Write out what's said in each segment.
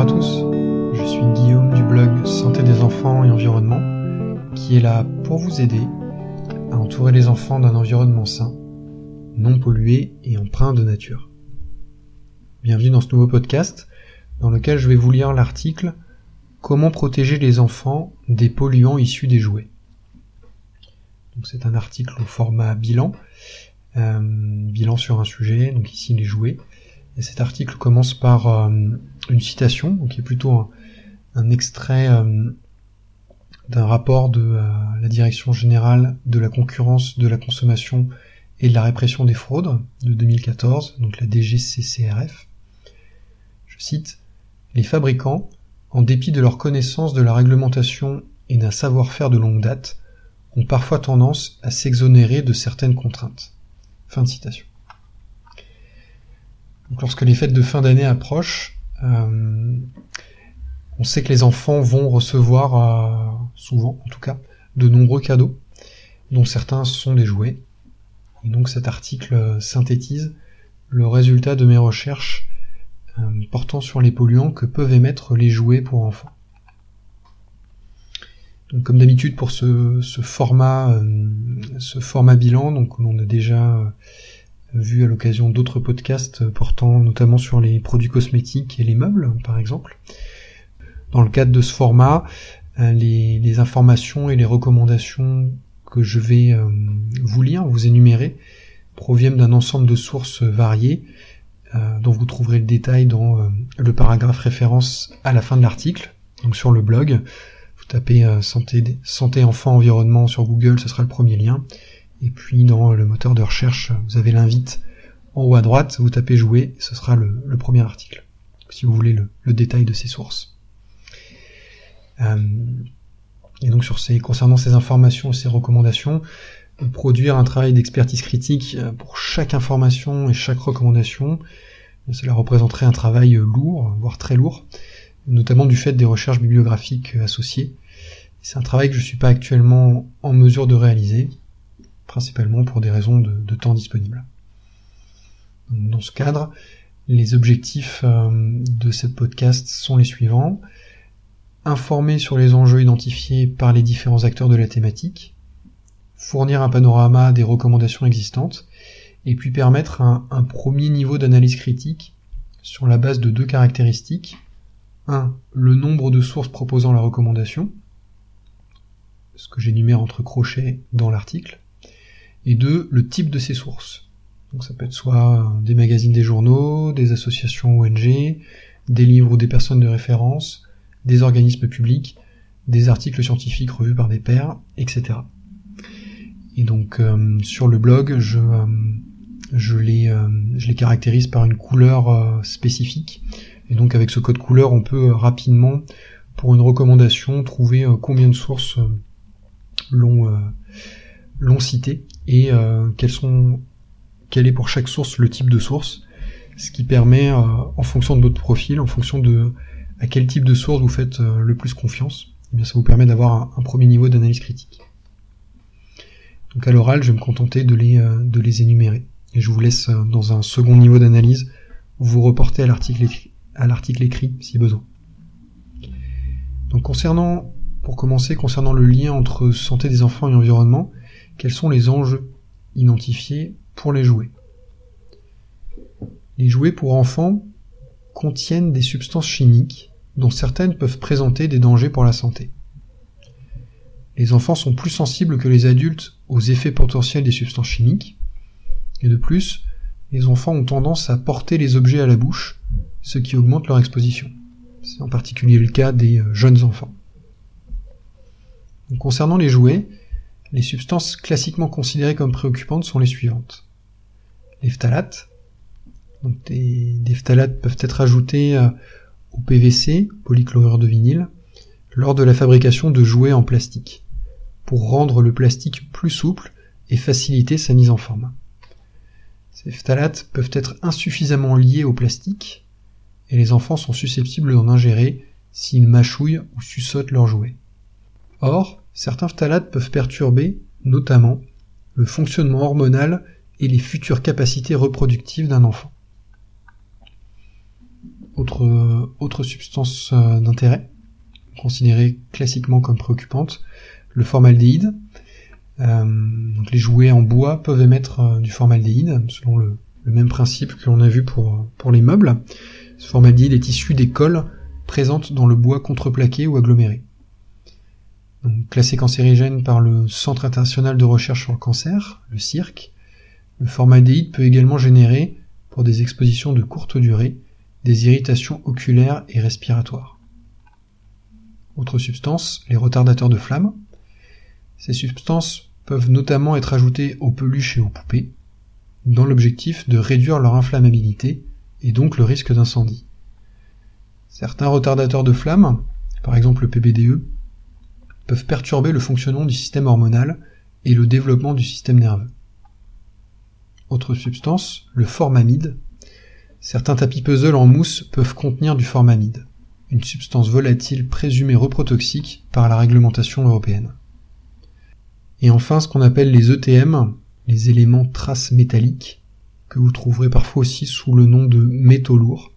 Bonjour à tous, je suis Guillaume du blog Santé des enfants et environnement qui est là pour vous aider à entourer les enfants d'un environnement sain, non pollué et empreint de nature. Bienvenue dans ce nouveau podcast dans lequel je vais vous lire l'article Comment protéger les enfants des polluants issus des jouets. C'est un article au format bilan, euh, bilan sur un sujet, donc ici les jouets. Et cet article commence par euh, une citation, qui est plutôt un, extrait euh, d'un rapport de euh, la Direction générale de la concurrence, de la consommation et de la répression des fraudes de 2014, donc la DGCCRF. Je cite Les fabricants, en dépit de leur connaissance de la réglementation et d'un savoir-faire de longue date, ont parfois tendance à s'exonérer de certaines contraintes. Fin de citation. Donc lorsque les fêtes de fin d'année approchent, euh, on sait que les enfants vont recevoir, euh, souvent en tout cas, de nombreux cadeaux, dont certains sont des jouets. Et donc cet article synthétise le résultat de mes recherches euh, portant sur les polluants que peuvent émettre les jouets pour enfants. Donc, comme d'habitude pour ce, format, ce format bilan, donc on a déjà vu à l'occasion d'autres podcasts portant notamment sur les produits cosmétiques et les meubles, par exemple. Dans le cadre de ce format, euh, les, informations et les recommandations que je vais euh, vous lire, vous énumérer, proviennent d'un ensemble de sources variées, euh, dont vous trouverez le détail dans le paragraphe référence à la fin de l'article, donc sur le blog. Vous tapez santé, santé enfant environnement sur Google, ce sera le premier lien. Et puis dans le moteur de recherche, vous avez l'invite en haut à droite, vous tapez jouer, ce sera le, premier article, si vous voulez le, détail de ces sources. Euh, et donc sur ces, concernant ces informations et ces recommandations, produire un travail d'expertise critique euh, pour chaque information et chaque recommandation, cela représenterait un travail lourd, voire très lourd, notamment du fait des recherches bibliographiques associées. C'est un travail que je ne suis pas actuellement en mesure de réaliser, principalement pour des raisons de, temps disponible. Dans ce cadre, les objectifs euh, de cette podcast sont les suivants. Informer sur les enjeux identifiés par les différents acteurs de la thématique, fournir un panorama des recommandations existantes, et puis permettre un, un premier niveau d'analyse critique sur la base de deux caractéristiques. Un, Le nombre de sources proposant la recommandation, ce que j'énumère entre crochets dans l'article, et deux, le type de ces sources. Donc ça peut être soit des magazines des journaux, des associations ONG, des livres ou des personnes de référence, des organismes publics, des articles scientifiques revus par des pairs, etc. Et donc euh, sur le blog, je, euh, euh, je les caractérise par une couleur spécifique. Et donc avec ce code couleur, on peut rapidement, pour une recommandation, trouver combien de sources l'ont l'ont cité et euh, sont quel est pour chaque source le type de source, ce qui permet, euh, en fonction de votre profil, en fonction de à quel type de source vous faites euh, le plus confiance, eh bien ça vous permet d'avoir un, premier niveau d'analyse critique. Donc à l'oral, je vais me contenter de les, de les énumérer. Et je vous laisse dans un second niveau d'analyse vous reporter à l'article à l'article écrit si besoin. Donc concernant, pour commencer, concernant le lien entre santé des enfants et environnement, quels sont les enjeux identifiés pour les jouets? Les jouets pour enfants contiennent des substances chimiques dont certaines peuvent présenter des dangers pour la santé. Les enfants sont plus sensibles que les adultes aux effets potentiels des substances chimiques, et de plus, les enfants ont tendance à porter les objets à la bouche, ce qui augmente leur exposition. C'est en particulier le cas des euh, jeunes enfants. concernant les jouets, les substances classiquement considérées comme préoccupantes sont les suivantes. Les phtalates. Donc des, phtalates peuvent être ajoutés euh, au PVC, polychlorure de vinyle, lors de la fabrication de jouets en plastique, pour rendre le plastique plus souple et faciliter sa mise en forme. Ces phtalates peuvent être insuffisamment liés au plastique, et les enfants sont susceptibles d'en ingérer s'ils mâchouillent ou suçotent leurs jouets. Or, certains phtalates peuvent perturber, notamment, le fonctionnement hormonal et les futures capacités reproductives d'un enfant. Autre, autre substance euh, d'intérêt, considérée classiquement comme préoccupante, le formaldéhyde. Euh, les jouets en bois peuvent émettre euh, du formaldéhyde, selon le, même principe que l'on a vu pour, les meubles. Ce formaldéhyde est issu des colles présentes dans le bois contreplaqué ou aggloméré. Classé cancérigène par le Centre international de recherche sur le cancer, le CIRC, le formaldéhyde peut également générer, pour des expositions de courte durée, des irritations oculaires et respiratoires. Autre substance, les retardateurs de flamme. Ces substances peuvent notamment être ajoutées aux peluches et aux poupées, dans l'objectif de réduire leur inflammabilité et donc le risque d'incendie. Certains retardateurs de flamme, par exemple le PBDE, peuvent perturber le fonctionnement du système hormonal et le développement du système nerveux. Autre substance, le formamide. Certains tapis puzzle en mousse peuvent contenir du formamide, une substance volatile présumée reprotoxique par la réglementation européenne. Et enfin, ce qu'on appelle les ETM, les éléments traces métalliques, que vous trouverez parfois aussi sous le nom de métaux lourds,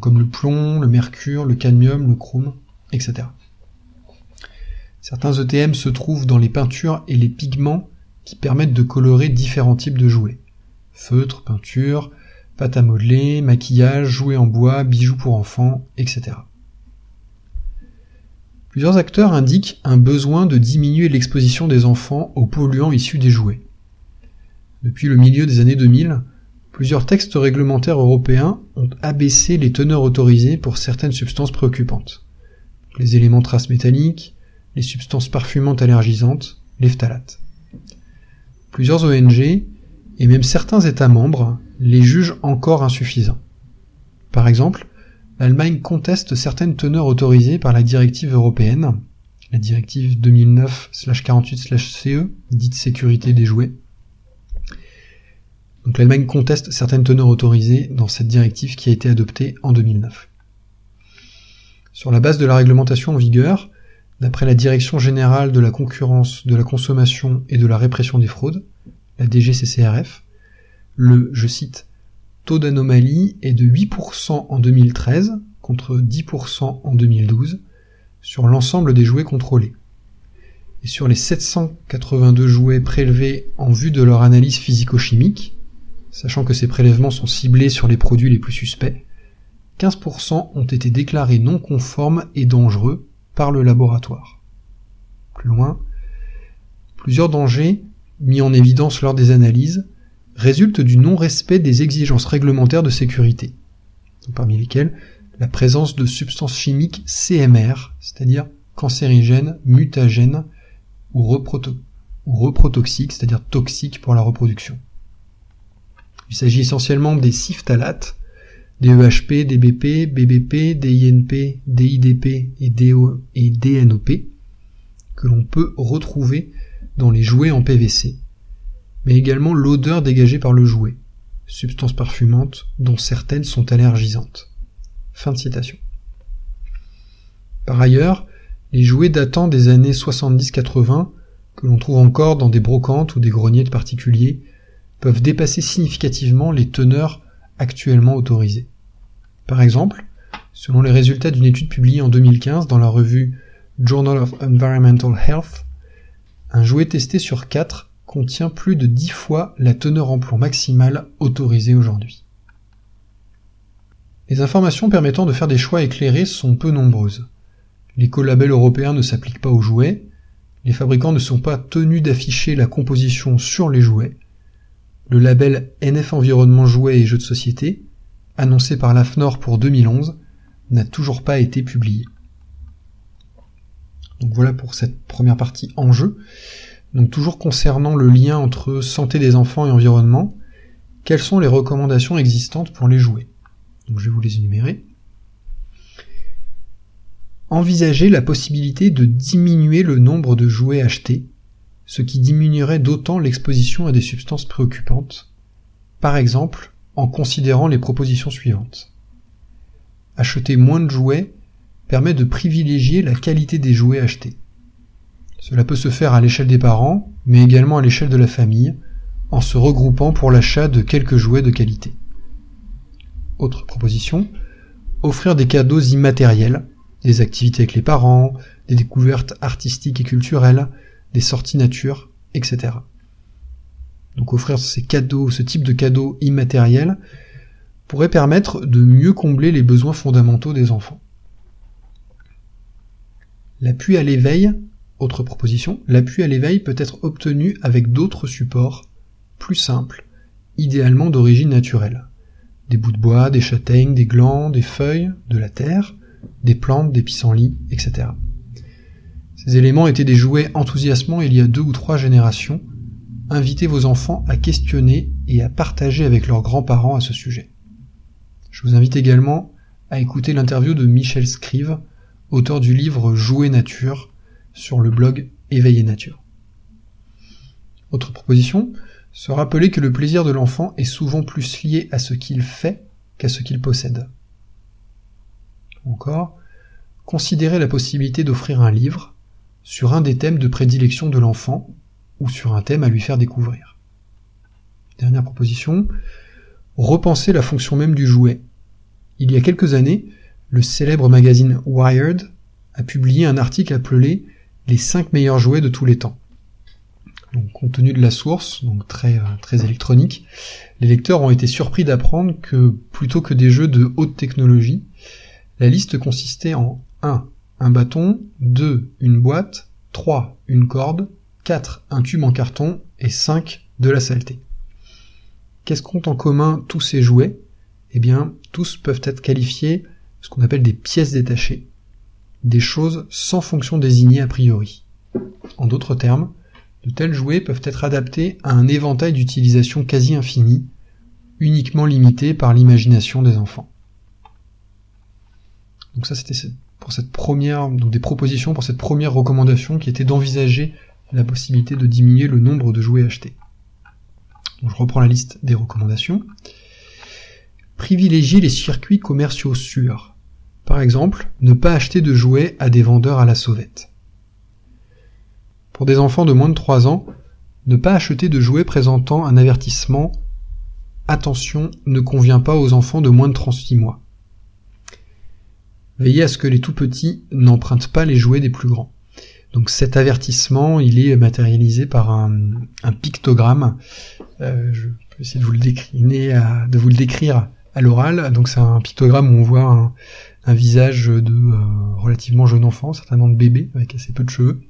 comme le plomb, le mercure, le cadmium, le chrome, etc. Certains ETM se trouvent dans les peintures et les pigments qui permettent de colorer différents types de jouets feutre, peinture, pâte à modeler, maquillage, jouets en bois, bijoux pour enfants, etc. Plusieurs acteurs indiquent un besoin de diminuer l'exposition des enfants aux polluants issus des jouets. Depuis le milieu des années 2000, plusieurs textes réglementaires européens ont abaissé les teneurs autorisées pour certaines substances préoccupantes. Les éléments traces métalliques, les substances parfumantes allergisantes, les phtalates. Plusieurs ONG et même certains États membres les jugent encore insuffisants. Par exemple, l'Allemagne conteste certaines teneurs autorisées par la directive européenne, la directive 2009-48-CE, e, dite sécurité des jouets. Donc l'Allemagne conteste certaines teneurs autorisées dans cette directive qui a été adoptée en 2009. Sur la base de la réglementation en vigueur, d'après la Direction générale de la concurrence, de la consommation et de la répression des fraudes, la DGCCRF, le, je cite, taux d'anomalie est de 8% en 2013 contre 10% en 2012 sur l'ensemble des jouets contrôlés. Et sur les 782 jouets prélevés en vue de leur analyse physico-chimique, sachant que ces prélèvements sont ciblés sur les produits les plus suspects, 15% ont été déclarés non conformes et dangereux par le laboratoire. Plus loin, plusieurs dangers mis en évidence lors des analyses, résulte du non-respect des exigences réglementaires de sécurité, parmi lesquelles la présence de substances chimiques CMR, c'est-à-dire cancérigènes, mutagènes ou, reprotoxiques, c'est-à-dire toxiques pour la reproduction. Il s'agit essentiellement des ciftalates, des EHP, des BP, BBP, des INP, des IDP et, DNOP, que l'on peut retrouver dans les jouets en PVC, mais également l'odeur dégagée par le jouet, substance parfumante dont certaines sont allergisantes. Fin citation. Par ailleurs, les jouets datant des années 70-80, que l'on trouve encore dans des brocantes ou des greniers de particuliers, peuvent dépasser significativement les teneurs actuellement autorisées. Par exemple, selon les résultats d'une étude publiée en 2015 dans la revue Journal of Environmental Health, un jouet testé sur 4 contient plus de 10 fois la teneur en plomb maximale autorisée aujourd'hui. Les informations permettant de faire des choix éclairés sont peu nombreuses. L'écolabel européen ne s'applique pas aux jouets, les fabricants ne sont pas tenus d'afficher la composition sur les jouets, le label NF Environnement Jouets et Jeux de Société, annoncé par l'AFNOR pour 2011, n'a toujours pas été publié. Donc voilà pour cette première partie en jeu. Donc toujours concernant le lien entre santé des enfants et environnement, quelles sont les recommandations existantes pour les jouets Donc je vais vous les énumérer. Envisager la possibilité de diminuer le nombre de jouets achetés, ce qui diminuerait d'autant l'exposition à des substances préoccupantes, par exemple en considérant les propositions suivantes. Acheter moins de jouets permet de privilégier la qualité des jouets achetés. Cela peut se faire à l'échelle des parents, mais également à l'échelle de la famille, en se regroupant pour l'achat de quelques jouets de qualité. Autre proposition, offrir des cadeaux immatériels, des activités avec les parents, des découvertes artistiques et culturelles, des sorties nature, etc. Donc offrir ces cadeaux, ce type de cadeaux immatériels pourrait permettre de mieux combler les besoins fondamentaux des enfants. L'appui à l'éveil, autre proposition, l'appui à l'éveil peut être obtenu avec d'autres supports plus simples, idéalement d'origine naturelle. Des bouts de bois, des châtaignes, des glands, des feuilles, de la terre, des plantes, des pissenlits, etc. Ces éléments étaient des jouets enthousiasmants il y a deux ou trois générations. Invitez vos enfants à questionner et à partager avec leurs grands-parents à ce sujet. Je vous invite également à écouter l'interview de Michel Scrive, auteur du livre Jouer nature, sur le blog Éveiller nature. Autre proposition, se rappeler que le plaisir de l'enfant est souvent plus lié à ce qu'il fait qu'à ce qu'il possède. Encore, considérer la possibilité d'offrir un livre sur un des thèmes de prédilection de l'enfant ou sur un thème à lui faire découvrir. Dernière proposition, repenser la fonction même du jouet. Il y a quelques années, le célèbre magazine Wired a publié un article appelé Les 5 meilleurs jouets de tous les temps. Donc, compte tenu de la source, donc très, très électronique, les lecteurs ont été surpris d'apprendre que plutôt que des jeux de haute technologie, la liste consistait en 1. Un bâton, 2. Une boîte, 3. Une corde, 4. Un tube en carton et 5. De la saleté. Qu'est-ce qu'ont en commun tous ces jouets? Eh bien, tous peuvent être qualifiés ce qu'on appelle des pièces détachées, des choses sans fonction désignée a priori. En d'autres termes, de tels jouets peuvent être adaptés à un éventail d'utilisation quasi infini, uniquement limité par l'imagination des enfants. Donc ça c'était pour cette première, donc des propositions pour cette première recommandation qui était d'envisager la possibilité de diminuer le nombre de jouets achetés. Je reprends la liste des recommandations. Privilégier les circuits commerciaux sûrs. Par exemple, ne pas acheter de jouets à des vendeurs à la sauvette. Pour des enfants de moins de 3 ans, ne pas acheter de jouets présentant un avertissement Attention ne convient pas aux enfants de moins de 36 mois. Veillez à ce que les tout petits n'empruntent pas les jouets des plus grands. Donc cet avertissement, il est matérialisé par un, pictogramme. Euh, je peux essayer de vous le décrire à l'oral. Donc c'est un pictogramme où on voit un, visage de euh, relativement jeune enfant, certainement de bébé, avec assez peu de cheveux,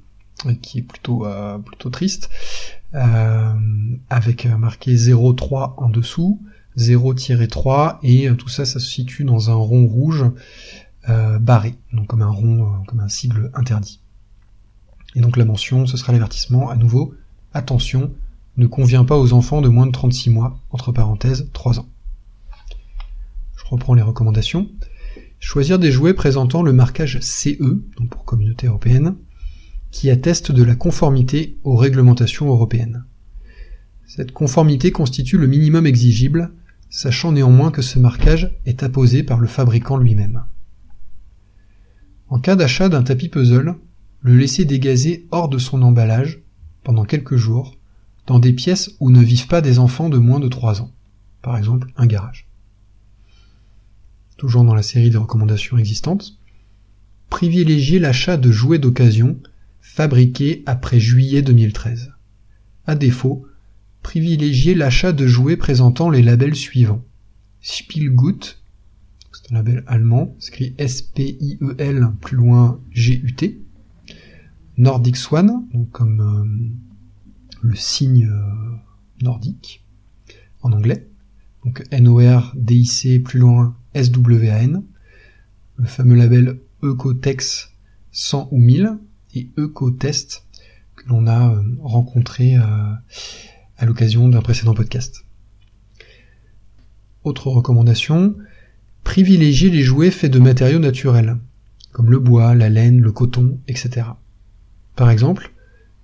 qui est plutôt euh, plutôt triste, avec marqué 0,3 en dessous, 0-3 et tout ça, ça se situe dans un rond rouge barré, donc comme un rond, comme un cible interdit. Et donc la mention, ce sera l'avertissement, à nouveau, attention, ne convient pas aux enfants de moins de 36 mois, entre parenthèses, 3 ans. Je reprends les recommandations. Choisir des jouets présentant le marquage CE, donc pour Communauté Européenne, qui atteste de la conformité aux réglementations européennes. Cette conformité constitue le minimum exigible, sachant néanmoins que ce marquage est apposé par le fabricant lui-même. En cas d'achat d'un tapis puzzle, le laisser dégazer hors de son emballage, pendant quelques jours, dans des pièces où ne vivent pas des enfants de moins de 3 ans, par exemple un garage. Toujours dans la série des recommandations existantes, privilégier l'achat de jouets d'occasion fabriqués après juillet 2013. À défaut, privilégier l'achat de jouets présentant les labels suivants. Spielgut, c'est un label allemand, écrit S-P-I-E-L, plus loin G-U-T. Nordic Swan, donc comme euh, le signe euh, nordique, en anglais. Donc N-O-R-D-I-C, plus loin S-W-A-N. Le fameux label Ecotex 100 ou 1000 et Ecotest que l'on a euh, rencontré à l'occasion d'un précédent podcast. Autre recommandation, privilégier les jouets faits de matériaux naturels, comme le bois, la laine, le coton, etc. Par exemple,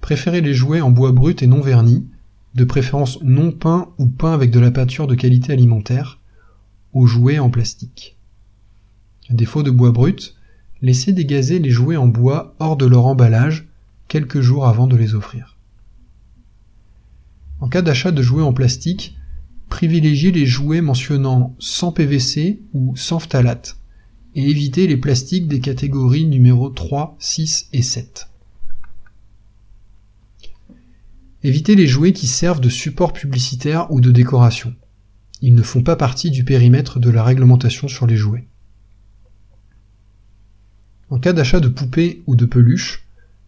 préférez les jouets en bois brut et non verni, de préférence non peint ou peint avec de la peinture de qualité alimentaire, aux jouets en plastique. À défaut de bois brut, laissez dégazer les jouets en bois hors de leur emballage quelques jours avant de les offrir. En cas d'achat de jouets en plastique, privilégiez les jouets mentionnant sans PVC ou sans phtalate, et éviter les plastiques des catégories numéro 3, 6 et 7. Évitez les jouets qui servent de support publicitaire ou de décoration. Ils ne font pas partie du périmètre de la réglementation sur les jouets. En cas d'achat de poupées ou de peluches,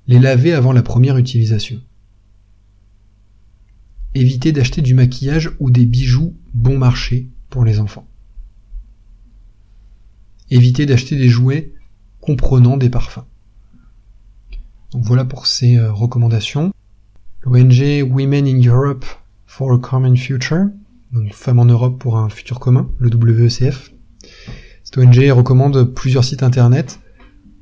les laver avant la première utilisation. Évitez d'acheter du maquillage ou des bijoux bon marché pour les enfants. Évitez d'acheter des jouets comprenant des parfums. Voilà pour ces euh, recommandations. L'ONG Women in Europe for a Common Future, donc Femmes en Europe pour un futur commun, le WECF. Cette ONG recommande plusieurs sites internet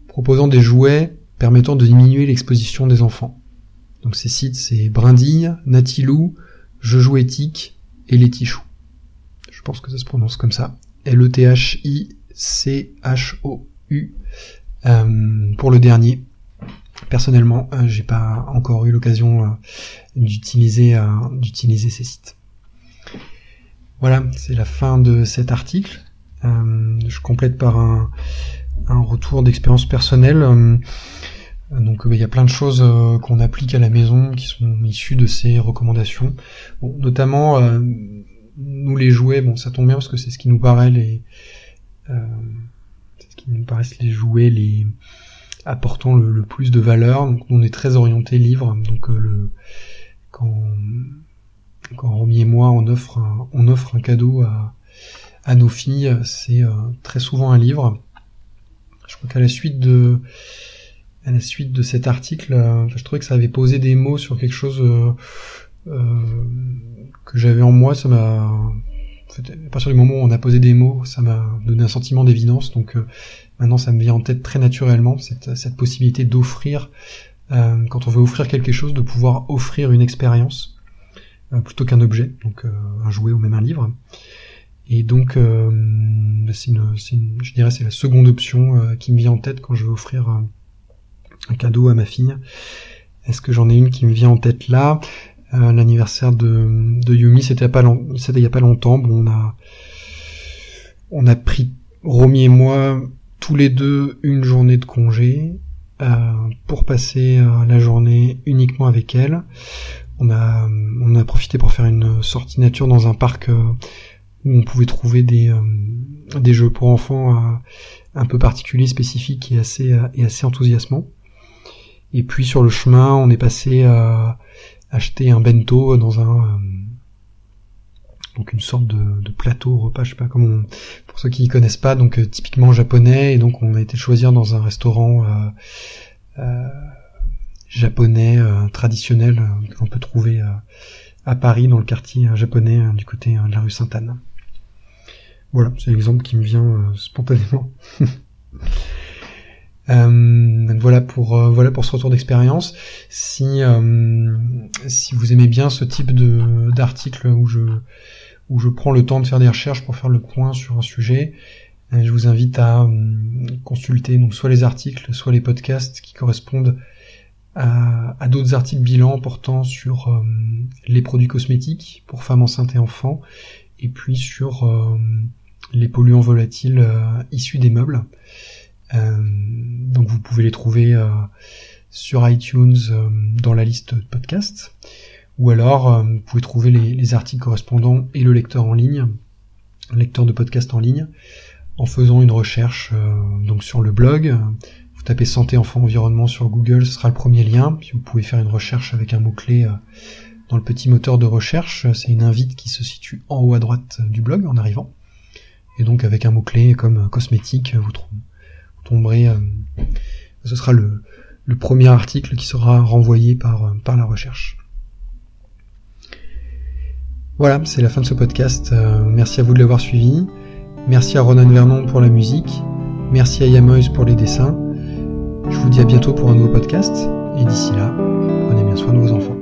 proposant des jouets permettant de diminuer l'exposition des enfants. Donc ces sites c'est Brindille, Natilou, Je joue éthique et Les Tichou. Je pense que ça se prononce comme ça. L-E-T-H-I-C-H-O-U euh, pour le dernier. Personnellement, euh, j'ai pas encore eu l'occasion euh, d'utiliser d'utiliser ces sites. Voilà, c'est la fin de cet article. je complète par un, retour d'expérience personnelle. Euh, donc il y a plein de choses euh, qu'on applique à la maison qui sont issues de ces recommandations. Notamment euh, nous les jouets, bon ça tombe bien parce que c'est ce qui nous paraît les ce qui nous paraissent les jouets les apportant le, plus de valeur. Donc on est très orienté livre. Donc le quand quand Romy et moi on offre un, on offre un cadeau à, à nos filles, c'est très souvent un livre. Je crois qu'à la suite de à la suite de cet article, euh, je trouvais que ça avait posé des mots sur quelque chose euh, euh, que j'avais en moi. Ça m'a à partir du moment où on a posé des mots, ça m'a donné un sentiment d'évidence. Donc maintenant, ça me vient en tête très naturellement cette, cette possibilité d'offrir, quand on veut offrir quelque chose, de pouvoir offrir une expérience plutôt qu'un objet, donc un jouet ou même un livre. Et donc, euh, c'est une, je dirais, c'est la seconde option euh, qui me vient en tête quand je veux offrir un, cadeau à ma fille. Est-ce que j'en ai une qui me vient en tête là? Euh, L'anniversaire de, de Yumi, c'était il y a pas longtemps. Bon, on a, on a pris Romy et moi tous les deux une journée de congé pour passer la journée uniquement avec elle. On a, on a profité pour faire une sortie nature dans un parc où on pouvait trouver des, euh, des jeux pour enfants euh, un peu particuliers, spécifiques et assez, euh, et assez enthousiasmants. Et puis sur le chemin, on est passé à acheter un bento dans un donc une sorte de, plateau repas, je sais pas comment. pour ceux qui ne connaissent pas, donc typiquement japonais, et donc on a été choisir dans un restaurant euh, japonais traditionnel que l'on peut trouver à Paris dans le quartier japonais du côté de la rue Sainte-Anne. Voilà, c'est l'exemple qui me vient euh, spontanément. Euh, voilà pour euh, voilà pour ce retour d'expérience. Si si vous aimez bien ce type de d'article où je où je prends le temps de faire des recherches pour faire le point sur un sujet, je vous invite à consulter donc soit les articles, soit les podcasts qui correspondent à, d'autres articles bilan portant sur les produits cosmétiques pour femmes enceintes et enfants, et puis sur les polluants volatiles euh, issus des meubles. Euh, donc vous pouvez les trouver euh, sur iTunes dans la liste de podcasts, ou alors vous pouvez trouver les, articles correspondants et le lecteur en ligne, le lecteur de podcast en ligne, en faisant une recherche donc sur le blog. Vous tapez santé enfant environnement sur Google, ce sera le premier lien. Puis vous pouvez faire une recherche avec un mot clé dans le petit moteur de recherche. C'est une invite qui se situe en haut à droite du blog en arrivant. Et donc avec un mot-clé comme euh, cosmétique, vous, tomberez, euh, ce sera le, premier article qui sera renvoyé par, euh, par la recherche. Voilà, c'est la fin de ce podcast. merci à vous de l'avoir suivi. Merci à Ronan Vernon pour la musique. Merci à Yamoise pour les dessins. Je vous dis à bientôt pour un nouveau podcast. Et d'ici là, prenez bien soin de vos enfants.